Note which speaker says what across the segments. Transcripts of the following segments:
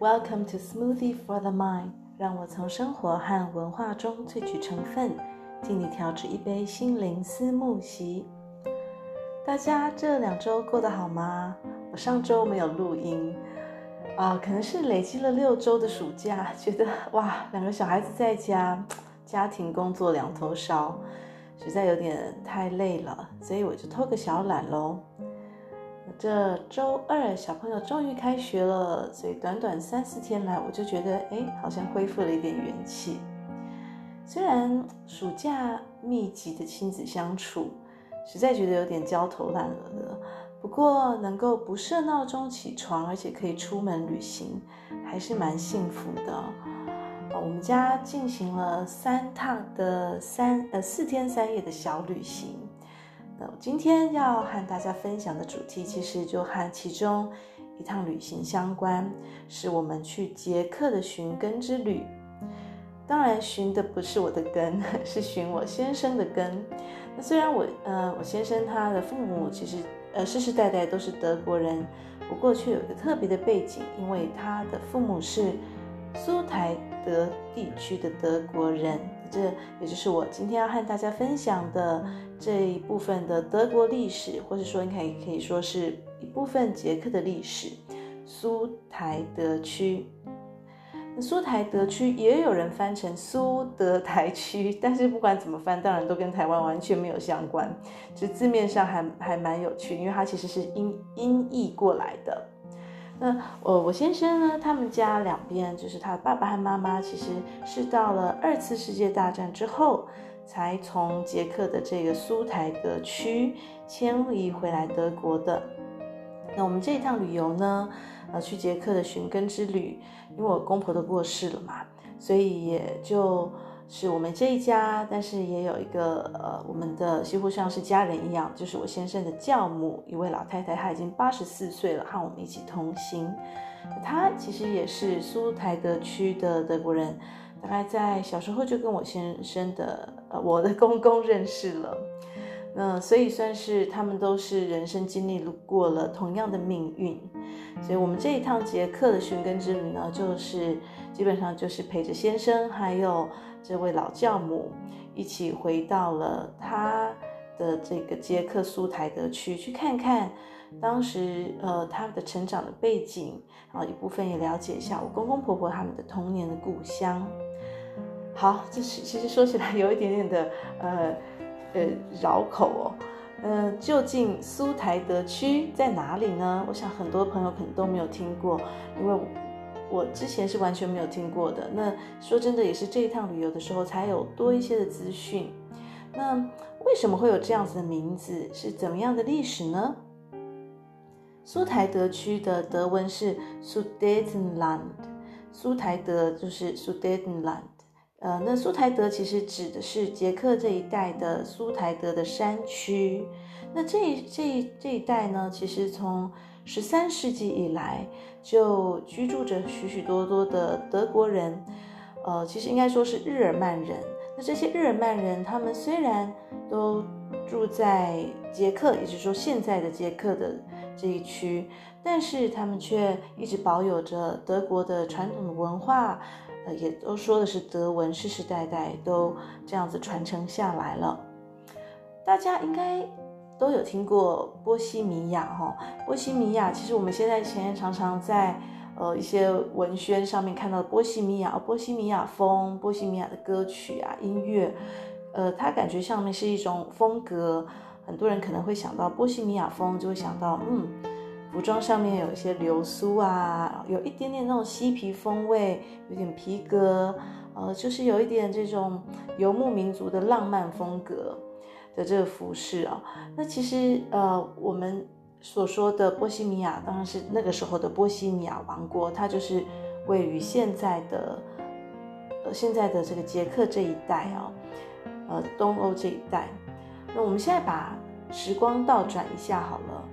Speaker 1: Welcome to Smoothie for the Mind，让我从生活和文化中萃取成分，替你调制一杯心灵思慕昔。大家这两周过得好吗？我上周没有录音，啊、可能是累积了六周的暑假，觉得哇，两个小孩子在家，家庭工作两头烧，实在有点太累了，所以我就偷个小懒喽。这周二小朋友终于开学了，所以短短三四天来，我就觉得哎，好像恢复了一点元气。虽然暑假密集的亲子相处，实在觉得有点焦头烂额的，不过能够不设闹钟起床，而且可以出门旅行，还是蛮幸福的。我们家进行了三趟的三呃四天三夜的小旅行。我今天要和大家分享的主题，其实就和其中一趟旅行相关，是我们去捷克的寻根之旅。当然，寻的不是我的根，是寻我先生的根。那虽然我呃，我先生他的父母其实呃世世代代都是德国人，不过却有一个特别的背景，因为他的父母是苏台德地区的德国人。这也就是我今天要和大家分享的这一部分的德国历史，或者说应该也可以说是一部分捷克的历史。苏台德区，那苏台德区也有人翻成苏德台区，但是不管怎么翻，当然都跟台湾完全没有相关，就字面上还还蛮有趣，因为它其实是音音译过来的。那我我先生呢，他们家两边就是他的爸爸和妈妈，其实是到了二次世界大战之后，才从捷克的这个苏台德区迁移回来德国的。那我们这一趟旅游呢，呃，去捷克的寻根之旅，因为我公婆都过世了嘛，所以也就。是我们这一家，但是也有一个呃，我们的几乎像是家人一样，就是我先生的教母，一位老太太，她已经八十四岁了，和我们一起同行。她其实也是苏台德区的德国人，大概在小时候就跟我先生的呃我的公公认识了。那所以算是他们都是人生经历过了同样的命运，所以我们这一趟捷克的寻根之旅呢，就是基本上就是陪着先生还有。这位老教母一起回到了他的这个捷克苏台德区，去看看当时呃他的成长的背景，然后一部分也了解一下我公公婆婆他们的童年的故乡。好，这是其实说起来有一点点的呃呃绕口哦。呃，究竟苏台德区在哪里呢？我想很多朋友可能都没有听过，因为。我之前是完全没有听过的。那说真的，也是这一趟旅游的时候才有多一些的资讯。那为什么会有这样子的名字？是怎么样的历史呢？苏台德区的德文是 Sudetenland，苏台德就是 Sudetenland。呃，那苏台德其实指的是捷克这一带的苏台德的山区。那这这这一带呢，其实从十三世纪以来，就居住着许许多多的德国人，呃，其实应该说是日耳曼人。那这些日耳曼人，他们虽然都住在捷克，也就是说现在的捷克的这一区，但是他们却一直保有着德国的传统的文化，呃，也都说的是德文，世世代代都这样子传承下来了。大家应该。都有听过波西米亚哈，波西米亚其实我们现在前常常在呃一些文宣上面看到波西米亚，波西米亚风，波西米亚的歌曲啊音乐，呃，它感觉上面是一种风格，很多人可能会想到波西米亚风，就会想到嗯，服装上面有一些流苏啊，有一点点那种嬉皮风味，有点皮革，呃，就是有一点这种游牧民族的浪漫风格。的这个服饰啊，那其实呃，我们所说的波西米亚当然是那个时候的波西米亚王国，它就是位于现在的呃现在的这个捷克这一带啊，呃东欧这一带。那我们现在把时光倒转一下好了，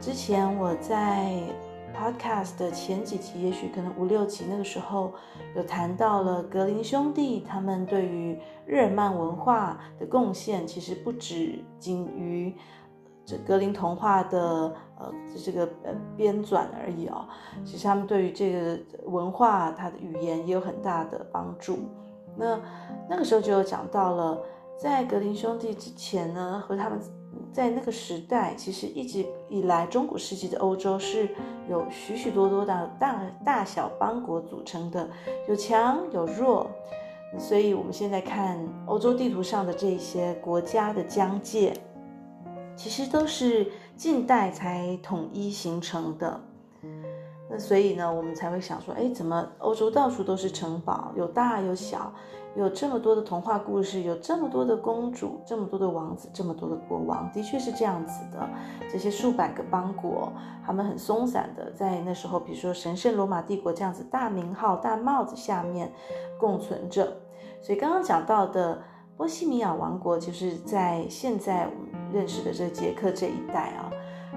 Speaker 1: 之前我在。Podcast 的前几集，也许可能五六集，那个时候有谈到了格林兄弟他们对于日耳曼文化的贡献，其实不止仅于这格林童话的呃这个呃编纂而已哦，其实他们对于这个文化它的语言也有很大的帮助。那那个时候就有讲到了，在格林兄弟之前呢，和他们在那个时代，其实一直以来中古世纪的欧洲是有许许多多的大大小邦国组成的，有强有弱。所以我们现在看欧洲地图上的这些国家的疆界，其实都是近代才统一形成的。那所以呢，我们才会想说，哎，怎么欧洲到处都是城堡，有大有小，有这么多的童话故事，有这么多的公主，这么多的王子，这么多的国王，的确是这样子的。这些数百个邦国，他们很松散的在那时候，比如说神圣罗马帝国这样子大名号、大帽子下面共存着。所以刚刚讲到的波西米亚王国，就是在现在我们认识的这捷克这一带啊。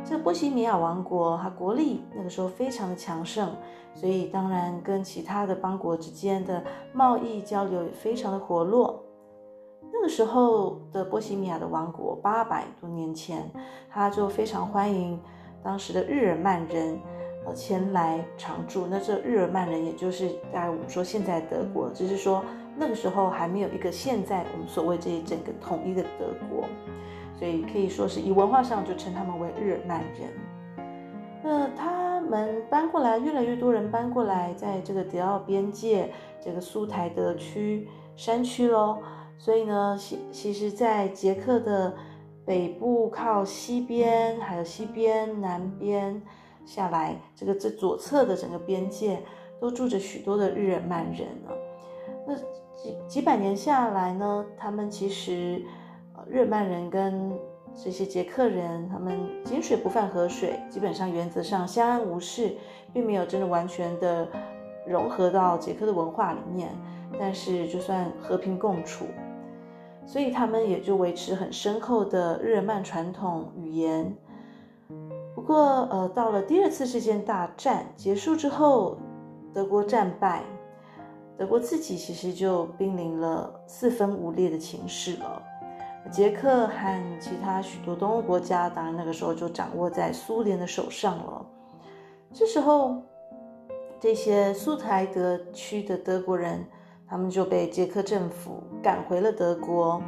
Speaker 1: 这波西米亚王国，它国力那个时候非常的强盛，所以当然跟其他的邦国之间的贸易交流也非常的活络。那个时候的波西米亚的王国，八百多年前，他就非常欢迎当时的日耳曼人。呃，前来常住。那这日耳曼人，也就是大概我们说现在德国，只是说那个时候还没有一个现在我们所谓这一整个统一的德国，所以可以说是以文化上就称他们为日耳曼人。那他们搬过来，越来越多人搬过来，在这个德奥边界这个苏台德区山区喽。所以呢，其其实，在捷克的北部靠西边，还有西边、南边。下来，这个这左侧的整个边界都住着许多的日耳曼人呢。那几几百年下来呢，他们其实，日耳曼人跟这些捷克人，他们井水不犯河水，基本上原则上相安无事，并没有真的完全的融合到捷克的文化里面。但是就算和平共处，所以他们也就维持很深厚的日耳曼传统语言。不过，呃，到了第二次世界大战结束之后，德国战败，德国自己其实就濒临了四分五裂的情势了。捷克和其他许多东欧国家，当然那个时候就掌握在苏联的手上了。这时候，这些苏台德区的德国人，他们就被捷克政府赶回了德国。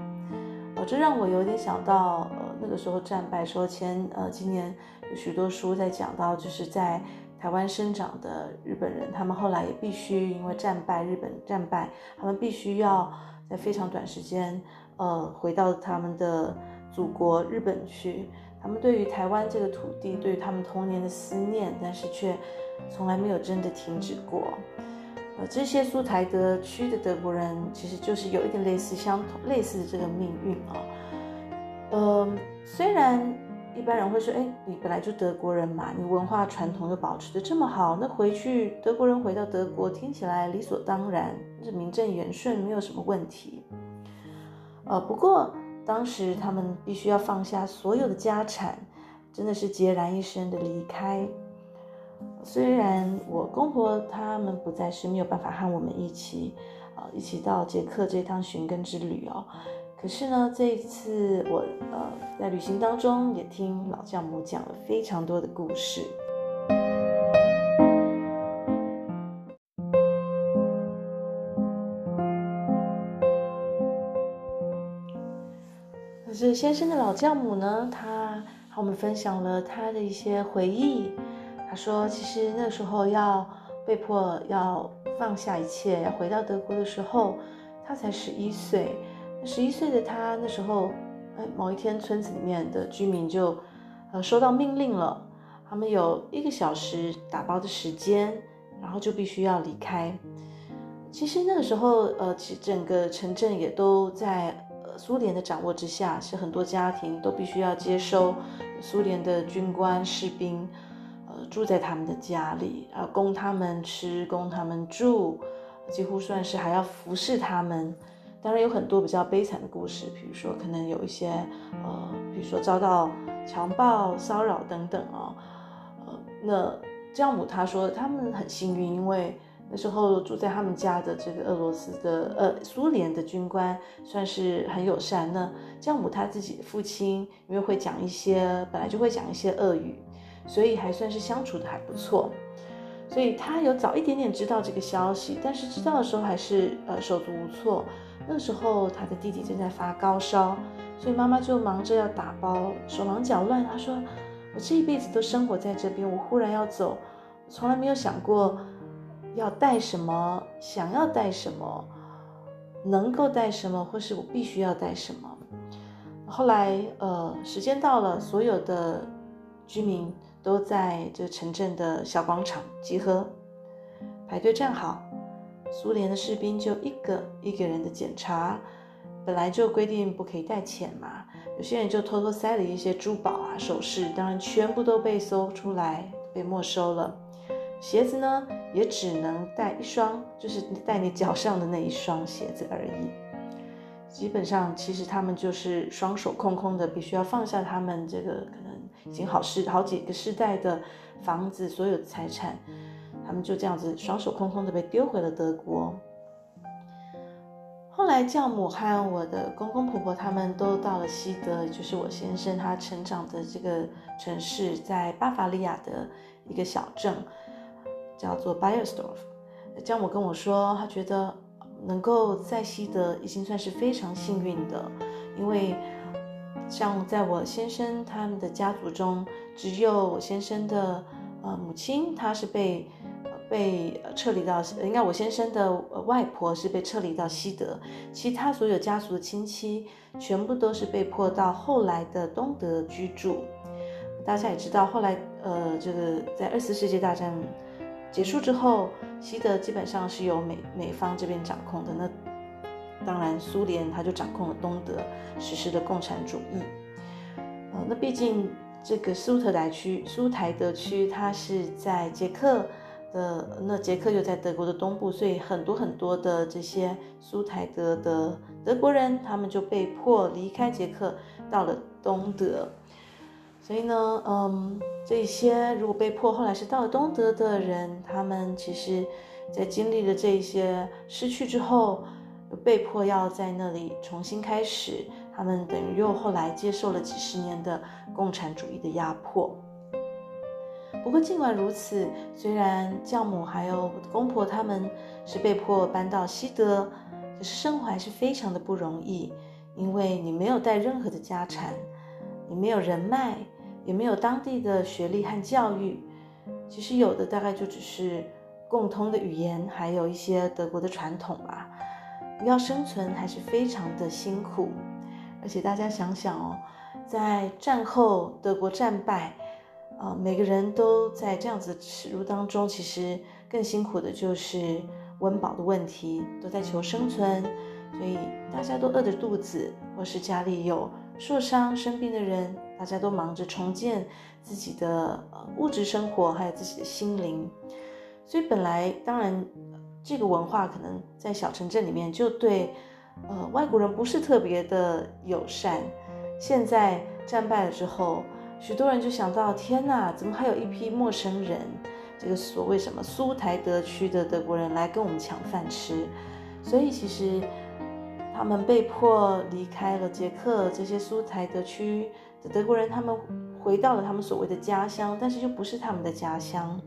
Speaker 1: 呃，这让我有点想到，呃，那个时候战败说前，呃，今年。有许多书在讲到，就是在台湾生长的日本人，他们后来也必须因为战败，日本战败，他们必须要在非常短时间，呃，回到他们的祖国日本去。他们对于台湾这个土地，对于他们童年的思念，但是却从来没有真的停止过。呃，这些苏台德区的德国人，其实就是有一点类似相同类似的这个命运啊。呃，虽然。一般人会说：“哎，你本来就德国人嘛，你文化传统又保持的这么好，那回去德国人回到德国，听起来理所当然，是名正言顺，没有什么问题。”呃，不过当时他们必须要放下所有的家产，真的是孑然一身的离开。虽然我公婆他们不再是没有办法和我们一起，呃，一起到捷克这趟寻根之旅哦。可是呢，这一次我呃在旅行当中也听老教母讲了非常多的故事。先生的老教母呢，他和我们分享了他的一些回忆。他说，其实那时候要被迫要放下一切，要回到德国的时候，他才十一岁。十一岁的他那时候，哎，某一天村子里面的居民就，呃，收到命令了，他们有一个小时打包的时间，然后就必须要离开。其实那个时候，呃，其实整个城镇也都在苏联的掌握之下，是很多家庭都必须要接收苏联的军官士兵，呃，住在他们的家里，啊，供他们吃，供他们住，几乎算是还要服侍他们。当然有很多比较悲惨的故事，比如说可能有一些，呃，比如说遭到强暴、骚扰等等啊、哦，呃，那教母她说他们很幸运，因为那时候住在他们家的这个俄罗斯的呃苏联的军官算是很友善呢。教母他自己的父亲因为会讲一些本来就会讲一些俄语，所以还算是相处的还不错。所以他有早一点点知道这个消息，但是知道的时候还是呃手足无措。那个时候他的弟弟正在发高烧，所以妈妈就忙着要打包，手忙脚乱。他说：“我这一辈子都生活在这边，我忽然要走，从来没有想过。”要带什么？想要带什么？能够带什么？或是我必须要带什么？后来，呃，时间到了，所有的居民都在这城镇的小广场集合，排队站好。苏联的士兵就一个一个人的检查，本来就规定不可以带钱嘛，有些人就偷偷塞了一些珠宝啊、首饰，当然全部都被搜出来，被没收了。鞋子呢，也只能带一双，就是带你脚上的那一双鞋子而已。基本上，其实他们就是双手空空的，必须要放下他们这个可能已经好世好几个世代的房子，所有的财产，他们就这样子双手空空的被丢回了德国。后来，教母和我的公公婆婆他们都到了西德，就是我先生他成长的这个城市，在巴伐利亚的一个小镇。叫做 Baiersdorf，教母跟我说，他觉得能够在西德已经算是非常幸运的，因为像在我先生他们的家族中，只有我先生的呃母亲，她是被被撤离到，应该我先生的外婆是被撤离到西德，其他所有家族的亲戚全部都是被迫到后来的东德居住。大家也知道，后来呃这个在二次世界大战。结束之后，西德基本上是由美美方这边掌控的。那当然，苏联他就掌控了东德，实施了共产主义。呃，那毕竟这个苏特莱区、苏台德区，它是在捷克的，那捷克又在德国的东部，所以很多很多的这些苏台德的德国人，他们就被迫离开捷克，到了东德。所以呢，嗯，这些如果被迫后来是到了东德的人，他们其实，在经历了这些失去之后，被迫要在那里重新开始，他们等于又后来接受了几十年的共产主义的压迫。不过尽管如此，虽然教母还有我的公婆他们是被迫搬到西德，可是生活还是非常的不容易，因为你没有带任何的家产，你没有人脉。也没有当地的学历和教育，其实有的大概就只是共通的语言，还有一些德国的传统吧。要生存还是非常的辛苦，而且大家想想哦，在战后德国战败，啊，每个人都在这样子的耻辱当中，其实更辛苦的就是温饱的问题，都在求生存，所以大家都饿着肚子，或是家里有受伤生病的人。大家都忙着重建自己的呃物质生活，还有自己的心灵，所以本来当然这个文化可能在小城镇里面就对呃外国人不是特别的友善。现在战败了之后，许多人就想到：天哪，怎么还有一批陌生人？这个所谓什么苏台德区的德国人来跟我们抢饭吃？所以其实他们被迫离开了捷克这些苏台德区。德国人他们回到了他们所谓的家乡，但是又不是他们的家乡，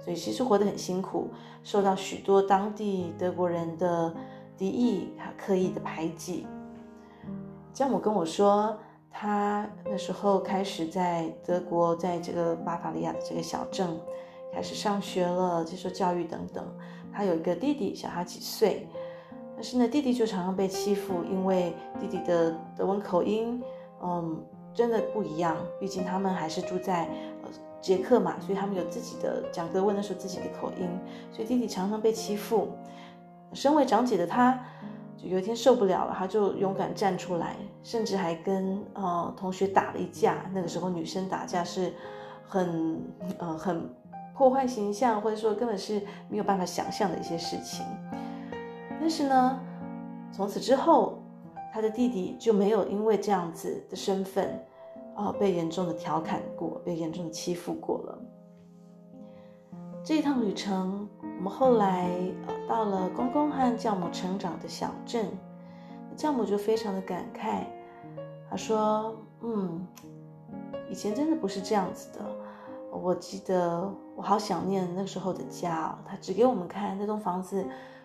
Speaker 1: 所以其实活得很辛苦，受到许多当地德国人的敌意和刻意的排挤。教母跟我说，他那时候开始在德国，在这个巴伐利亚的这个小镇开始上学了，接受教育等等。他有一个弟弟，小他几岁，但是呢，弟弟就常常被欺负，因为弟弟的德文口音，嗯。真的不一样，毕竟他们还是住在呃捷克嘛，所以他们有自己的讲德文的时候自己的口音，所以弟弟常常被欺负。身为长姐的他，就有一天受不了了，他就勇敢站出来，甚至还跟呃同学打了一架。那个时候女生打架是很呃很破坏形象，或者说根本是没有办法想象的一些事情。但是呢，从此之后。他的弟弟就没有因为这样子的身份，啊、呃，被严重的调侃过，被严重的欺负过了。这一趟旅程我们后来到了公公和教母成长的小镇，教母就非常的感慨，他说：“嗯，以前真的不是这样子的。我记得我好想念那时候的家。他指给我们看那栋房子，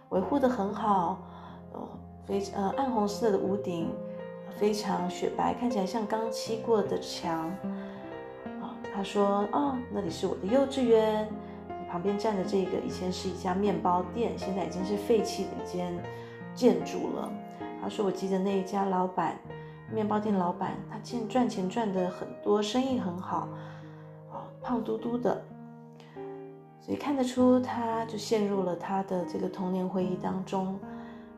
Speaker 1: 维护得很好，哦，非呃暗红色的屋顶，非常雪白，看起来像刚漆过的墙。啊，他说：哦，那里是我的幼稚园。”旁边站的这个以前是一家面包店，现在已经是废弃的一间建筑了。他说：“我记得那一家老板，面包店老板，他现赚钱赚得很多，生意很好，哦，胖嘟嘟的，所以看得出他就陷入了他的这个童年回忆当中。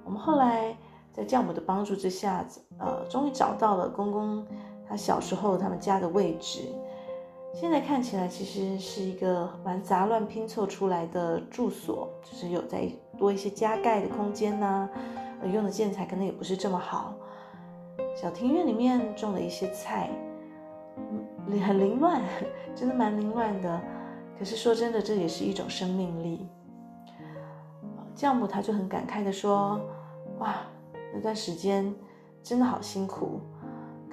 Speaker 1: 我们后来在教母的帮助之下，呃，终于找到了公公他小时候他们家的位置。”现在看起来其实是一个蛮杂乱拼凑出来的住所，就是有再多一些加盖的空间呐、啊，用的建材可能也不是这么好。小庭院里面种了一些菜，嗯，很凌乱，真的蛮凌乱的。可是说真的，这也是一种生命力。教母他就很感慨地说：“哇，那段时间真的好辛苦，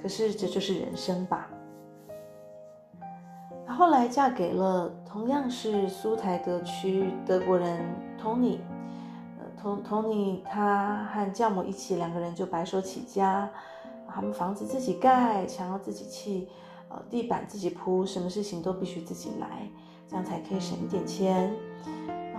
Speaker 1: 可是这就是人生吧。”后来嫁给了同样是苏台德区德国人托尼，呃，托托尼他和教母一起两个人就白手起家，他们房子自己盖，墙要自己砌，呃，地板自己铺，什么事情都必须自己来，这样才可以省一点钱。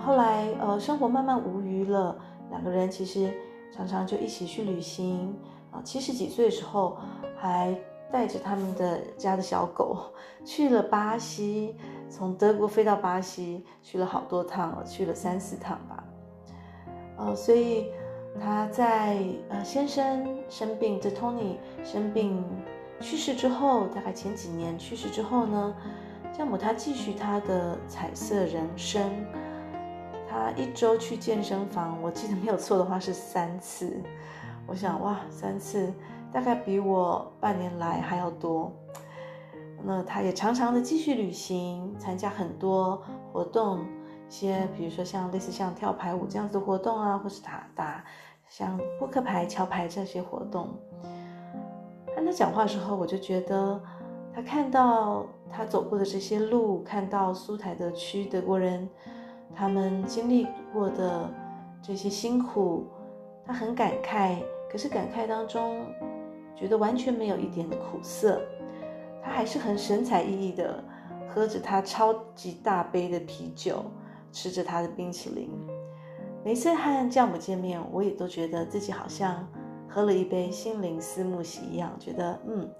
Speaker 1: 后来呃，生活慢慢无余了，两个人其实常常就一起去旅行，啊，七十几岁的时候还。带着他们的家的小狗去了巴西，从德国飞到巴西去了好多趟，去了三四趟吧。呃，所以他在呃先生生病，这 Tony 生病去世之后，大概前几年去世之后呢，教母他继续他的彩色人生。他一周去健身房，我记得没有错的话是三次。我想哇，三次。大概比我半年来还要多。那他也常常的继续旅行，参加很多活动，一些比如说像类似像跳排舞这样子的活动啊，或是打打像扑克牌、桥牌这些活动。跟他讲话的时候，我就觉得他看到他走过的这些路，看到苏台德区德国人他们经历过的这些辛苦，他很感慨。可是感慨当中。觉得完全没有一点的苦涩，他还是很神采奕奕的喝着他超级大杯的啤酒，吃着他的冰淇淋。每次和教母见面，我也都觉得自己好像喝了一杯心灵思慕喜一样，觉得嗯，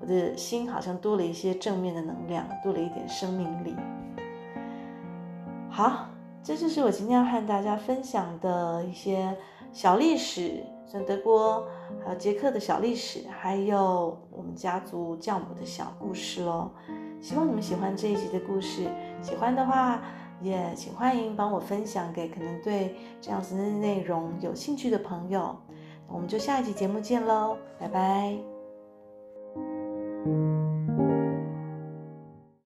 Speaker 1: 我的心好像多了一些正面的能量，多了一点生命力。好，这就是我今天要和大家分享的一些小历史。像德国，还有捷克的小历史，还有我们家族教母的小故事喽。希望你们喜欢这一集的故事，喜欢的话也请欢迎帮我分享给可能对这样子的内容有兴趣的朋友。我们就下一集节目见喽，拜拜。